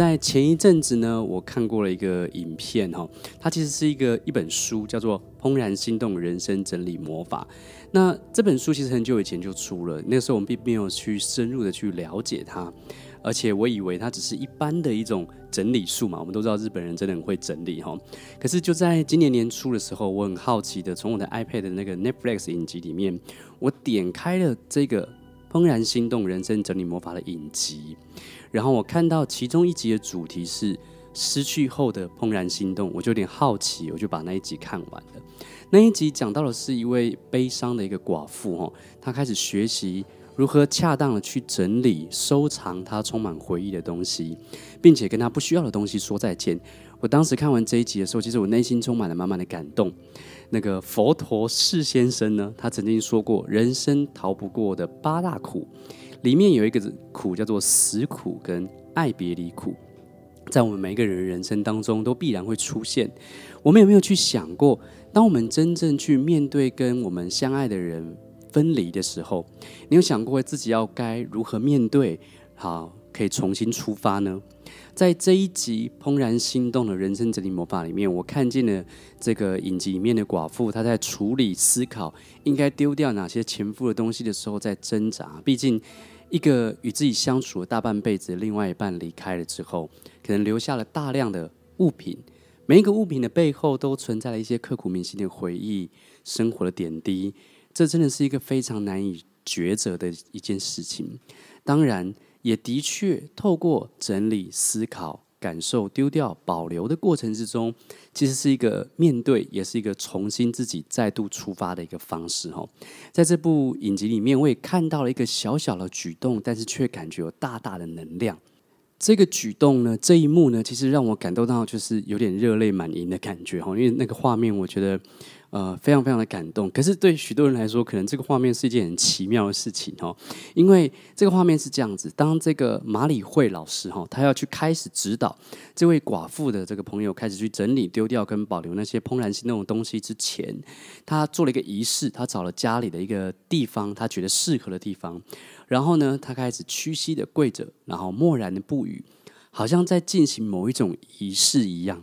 在前一阵子呢，我看过了一个影片哈，它其实是一个一本书，叫做《怦然心动人生整理魔法》。那这本书其实很久以前就出了，那个时候我们并没有去深入的去了解它，而且我以为它只是一般的一种整理术嘛。我们都知道日本人真的很会整理哈，可是就在今年年初的时候，我很好奇的从我的 iPad 的那个 Netflix 影集里面，我点开了这个。怦然心动人生整理魔法的影集，然后我看到其中一集的主题是失去后的怦然心动，我就有点好奇，我就把那一集看完了。那一集讲到的是一位悲伤的一个寡妇，哦，她开始学习如何恰当的去整理、收藏她充满回忆的东西，并且跟她不需要的东西说再见。我当时看完这一集的时候，其实我内心充满了满满的感动。那个佛陀释先生呢，他曾经说过，人生逃不过的八大苦，里面有一个苦叫做死苦跟爱别离苦，在我们每一个人人生当中都必然会出现。我们有没有去想过，当我们真正去面对跟我们相爱的人分离的时候，你有想过自己要该如何面对？好，可以重新出发呢？在这一集《怦然心动的人生整理魔法》里面，我看见了这个影集里面的寡妇，她在处理、思考应该丢掉哪些前夫的东西的时候，在挣扎。毕竟，一个与自己相处了大半辈子的另外一半离开了之后，可能留下了大量的物品，每一个物品的背后都存在了一些刻骨铭心的回忆、生活的点滴。这真的是一个非常难以抉择的一件事情。当然。也的确，透过整理、思考、感受、丢掉、保留的过程之中，其实是一个面对，也是一个重新自己再度出发的一个方式。哈，在这部影集里面，我也看到了一个小小的举动，但是却感觉有大大的能量。这个举动呢，这一幕呢，其实让我感动到就是有点热泪满盈的感觉。哈，因为那个画面，我觉得。呃，非常非常的感动。可是对许多人来说，可能这个画面是一件很奇妙的事情哦。因为这个画面是这样子：当这个马理惠老师哈，他要去开始指导这位寡妇的这个朋友开始去整理、丢掉跟保留那些怦然心动的东西之前，他做了一个仪式。他找了家里的一个地方，他觉得适合的地方，然后呢，他开始屈膝的跪着，然后默然的不语，好像在进行某一种仪式一样。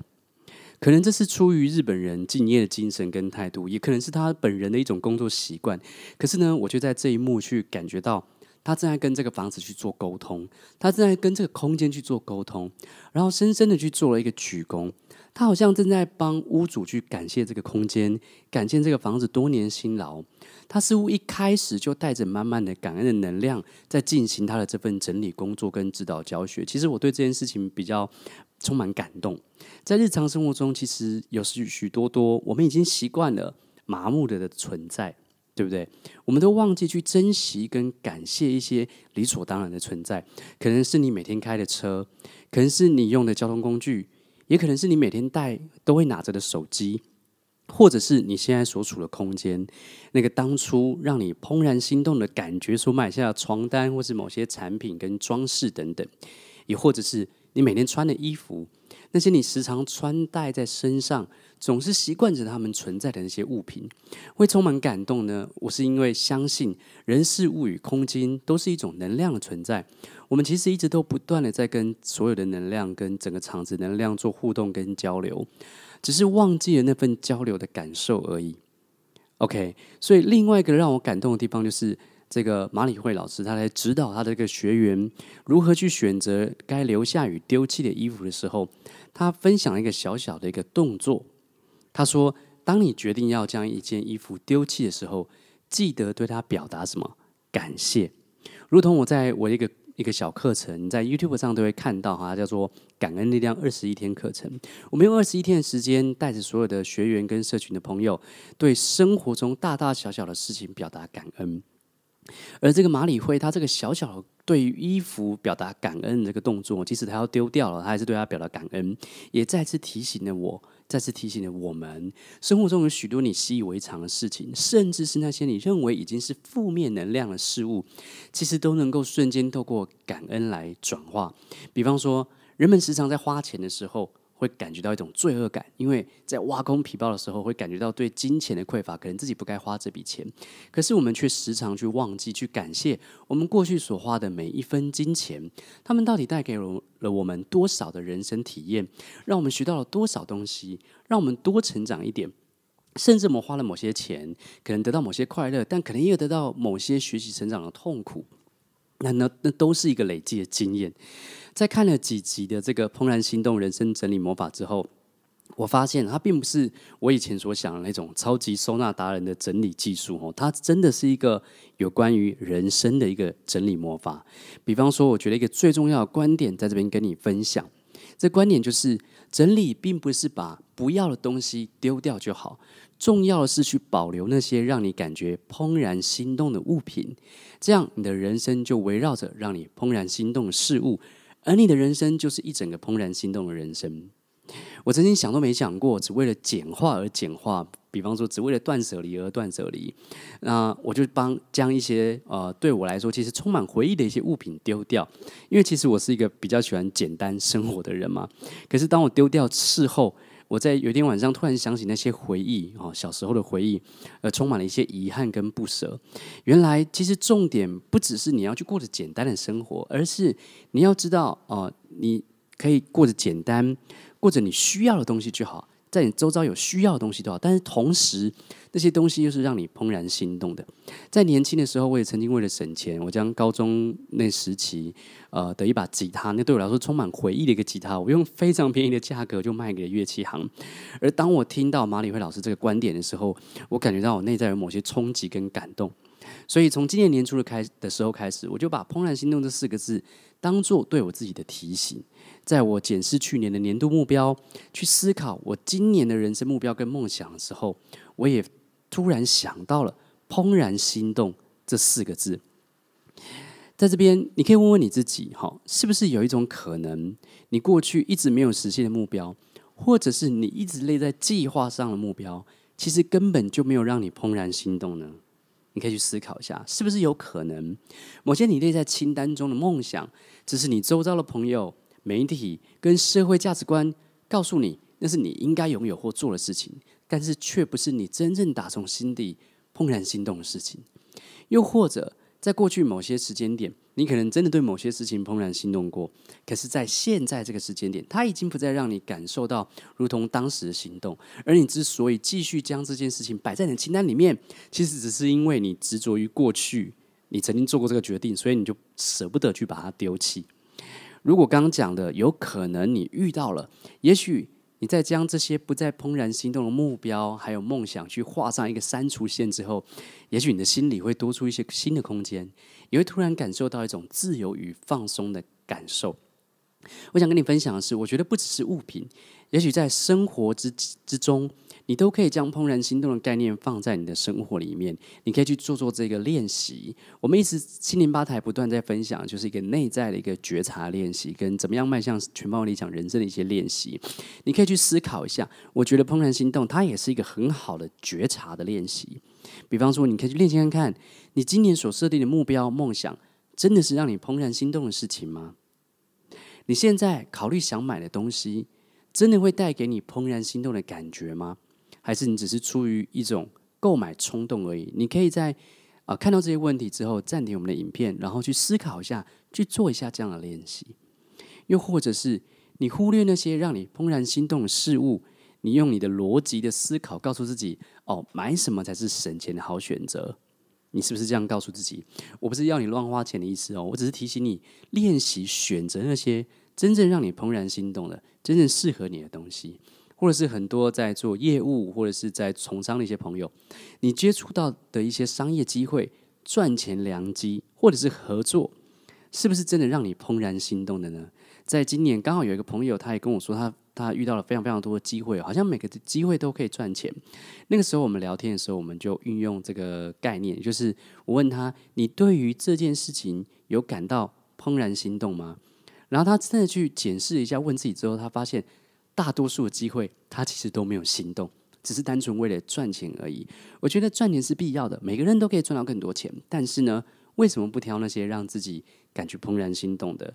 可能这是出于日本人敬业的精神跟态度，也可能是他本人的一种工作习惯。可是呢，我就在这一幕去感觉到，他正在跟这个房子去做沟通，他正在跟这个空间去做沟通，然后深深的去做了一个鞠躬。他好像正在帮屋主去感谢这个空间，感谢这个房子多年辛劳。他似乎一开始就带着满满的感恩的能量，在进行他的这份整理工作跟指导教学。其实我对这件事情比较充满感动。在日常生活中，其实有许许多多我们已经习惯了麻木的的存在，对不对？我们都忘记去珍惜跟感谢一些理所当然的存在。可能是你每天开的车，可能是你用的交通工具。也可能是你每天带都会拿着的手机，或者是你现在所处的空间，那个当初让你怦然心动的感觉所买下的床单，或是某些产品跟装饰等等，也或者是你每天穿的衣服，那些你时常穿戴在身上，总是习惯着他们存在的那些物品，会充满感动呢？我是因为相信人事物与空间都是一种能量的存在。我们其实一直都不断的在跟所有的能量、跟整个场子能量做互动跟交流，只是忘记了那份交流的感受而已。OK，所以另外一个让我感动的地方就是这个麻理惠老师，他来指导他的这个学员如何去选择该留下与丢弃的衣服的时候，他分享了一个小小的一个动作。他说：“当你决定要将一件衣服丢弃的时候，记得对他表达什么？感谢，如同我在我一个。”一个小课程，在 YouTube 上都会看到哈，叫做“感恩力量二十一天课程”。我们用二十一天的时间，带着所有的学员跟社群的朋友，对生活中大大小小的事情表达感恩。而这个麻理惠，他这个小小对于衣服表达感恩的这个动作，即使他要丢掉了，他还是对他表达感恩，也再次提醒了我，再次提醒了我们，生活中有许多你习以为常的事情，甚至是那些你认为已经是负面能量的事物，其实都能够瞬间透过感恩来转化。比方说，人们时常在花钱的时候，会感觉到一种罪恶感，因为在挖空皮包的时候，会感觉到对金钱的匮乏，可能自己不该花这笔钱。可是我们却时常去忘记去感谢我们过去所花的每一分金钱，他们到底带给了我们多少的人生体验，让我们学到了多少东西，让我们多成长一点。甚至我们花了某些钱，可能得到某些快乐，但可能也有得到某些学习成长的痛苦。那那那都是一个累积的经验。在看了几集的这个《怦然心动人生整理魔法》之后，我发现它并不是我以前所想的那种超级收纳达人的整理技术哦，它真的是一个有关于人生的一个整理魔法。比方说，我觉得一个最重要的观点在这边跟你分享，这观点就是整理并不是把不要的东西丢掉就好，重要的是去保留那些让你感觉怦然心动的物品，这样你的人生就围绕着让你怦然心动的事物。而你的人生就是一整个怦然心动的人生。我曾经想都没想过，只为了简化而简化，比方说只为了断舍离而断舍离。那我就帮将一些呃对我来说其实充满回忆的一些物品丢掉，因为其实我是一个比较喜欢简单生活的人嘛。可是当我丢掉事后，我在有一天晚上突然想起那些回忆哦，小时候的回忆，呃，充满了一些遗憾跟不舍。原来其实重点不只是你要去过着简单的生活，而是你要知道哦、你可以过着简单，过着你需要的东西就好。在你周遭有需要的东西都好，但是同时那些东西又是让你怦然心动的。在年轻的时候，我也曾经为了省钱，我将高中那时期呃的一把吉他，那对我来说充满回忆的一个吉他，我用非常便宜的价格就卖给了乐器行。而当我听到马里辉老师这个观点的时候，我感觉到我内在有某些冲击跟感动。所以从今年年初的开的时候开始，我就把“怦然心动”这四个字当做对我自己的提醒。在我检视去年的年度目标，去思考我今年的人生目标跟梦想的时候，我也突然想到了“怦然心动”这四个字。在这边，你可以问问你自己：哈，是不是有一种可能，你过去一直没有实现的目标，或者是你一直列在计划上的目标，其实根本就没有让你怦然心动呢？你可以去思考一下，是不是有可能，某些你列在清单中的梦想，只是你周遭的朋友。媒体跟社会价值观告诉你，那是你应该拥有或做的事情，但是却不是你真正打从心底怦然心动的事情。又或者，在过去某些时间点，你可能真的对某些事情怦然心动过，可是，在现在这个时间点，它已经不再让你感受到如同当时的心动。而你之所以继续将这件事情摆在你的清单里面，其实只是因为你执着于过去你曾经做过这个决定，所以你就舍不得去把它丢弃。如果刚刚讲的有可能你遇到了，也许你在将这些不再怦然心动的目标还有梦想去画上一个删除线之后，也许你的心里会多出一些新的空间，也会突然感受到一种自由与放松的感受。我想跟你分享的是，我觉得不只是物品，也许在生活之之中。你都可以将怦然心动的概念放在你的生活里面，你可以去做做这个练习。我们一直心灵吧台不断在分享，就是一个内在的一个觉察练习，跟怎么样迈向全方位理想人生的一些练习。你可以去思考一下，我觉得怦然心动它也是一个很好的觉察的练习。比方说，你可以去练习看看，你今年所设定的目标、梦想，真的是让你怦然心动的事情吗？你现在考虑想买的东西，真的会带给你怦然心动的感觉吗？还是你只是出于一种购买冲动而已？你可以在啊、看到这些问题之后暂停我们的影片，然后去思考一下，去做一下这样的练习。又或者是你忽略那些让你怦然心动的事物，你用你的逻辑的思考告诉自己：哦，买什么才是省钱的好选择？你是不是这样告诉自己？我不是要你乱花钱的意思哦，我只是提醒你练习选择那些真正让你怦然心动的、真正适合你的东西。或者是很多在做业务或者是在从商的一些朋友，你接触到的一些商业机会、赚钱良机，或者是合作，是不是真的让你怦然心动的呢？在今年刚好有一个朋友，他也跟我说，他他遇到了非常非常多的机会，好像每个机会都可以赚钱。那个时候我们聊天的时候，我们就运用这个概念，就是我问他：“你对于这件事情有感到怦然心动吗？”然后他真的去检视一下，问自己之后，他发现大多数的机会他其实都没有心动，只是单纯为了赚钱而已。我觉得赚钱是必要的，每个人都可以赚到更多钱，但是呢，为什么不挑那些让自己感觉怦然心动的？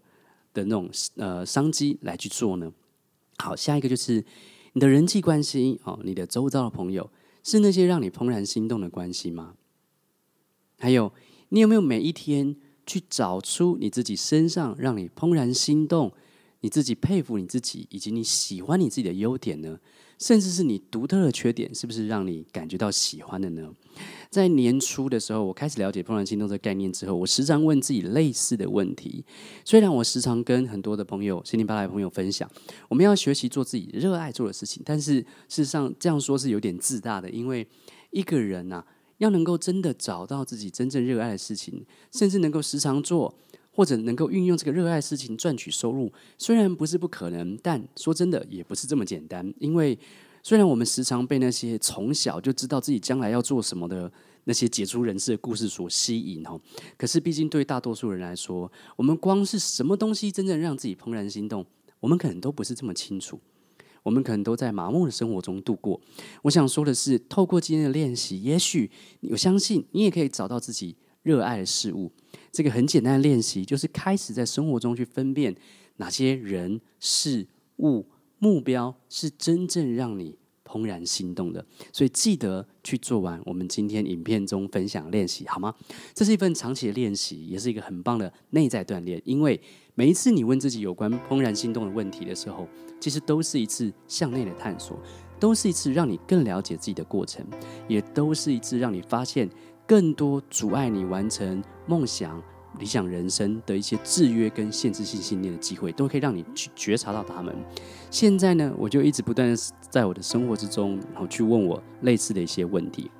的那种呃商机来去做呢？好，下一个就是你的人际关系哦，你的周遭的朋友是那些让你怦然心动的关系吗？还有，你有没有每一天去找出你自己身上让你怦然心动，你自己佩服你自己，以及你喜欢你自己的优点呢？甚至是你独特的缺点，是不是让你感觉到喜欢的呢？在年初的时候，我开始了解怦然心动这个概念之后，我时常问自己类似的问题。虽然我时常跟很多的朋友、心灵八百的朋友分享，我们要学习做自己热爱做的事情，但是事实上这样说是有点自大的，因为一个人呐、啊，要能够真的找到自己真正热爱的事情，甚至能够时常做。或者能够运用这个热爱事情赚取收入，虽然不是不可能，但说真的也不是这么简单。因为虽然我们时常被那些从小就知道自己将来要做什么的那些杰出人士的故事所吸引哦，可是毕竟对大多数人来说，我们光是什么东西真正让自己怦然心动，我们可能都不是这么清楚。我们可能都在麻木的生活中度过。我想说的是，透过今天的练习，也许我相信你也可以找到自己热爱的事物。这个很简单的练习，就是开始在生活中去分辨哪些人、事物、目标是真正让你怦然心动的。所以记得去做完我们今天影片中分享练习，好吗？这是一份长期的练习，也是一个很棒的内在锻炼。因为每一次你问自己有关怦然心动的问题的时候，其实都是一次向内的探索，都是一次让你更了解自己的过程，也都是一次让你发现。更多阻碍你完成梦想、理想人生的一些制约跟限制性信念的机会，都可以让你去觉察到他们。现在呢，我就一直不断在我的生活之中，然后去问我类似的一些问题。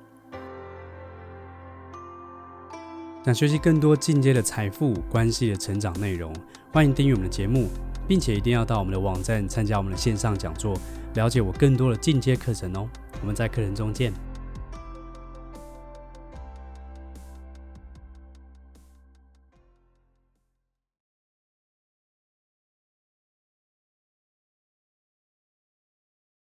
想学习更多进阶的财富关系的成长内容，欢迎订阅我们的节目，并且一定要到我们的网站参加我们的线上讲座，了解我更多的进阶课程哦。我们在课程中见。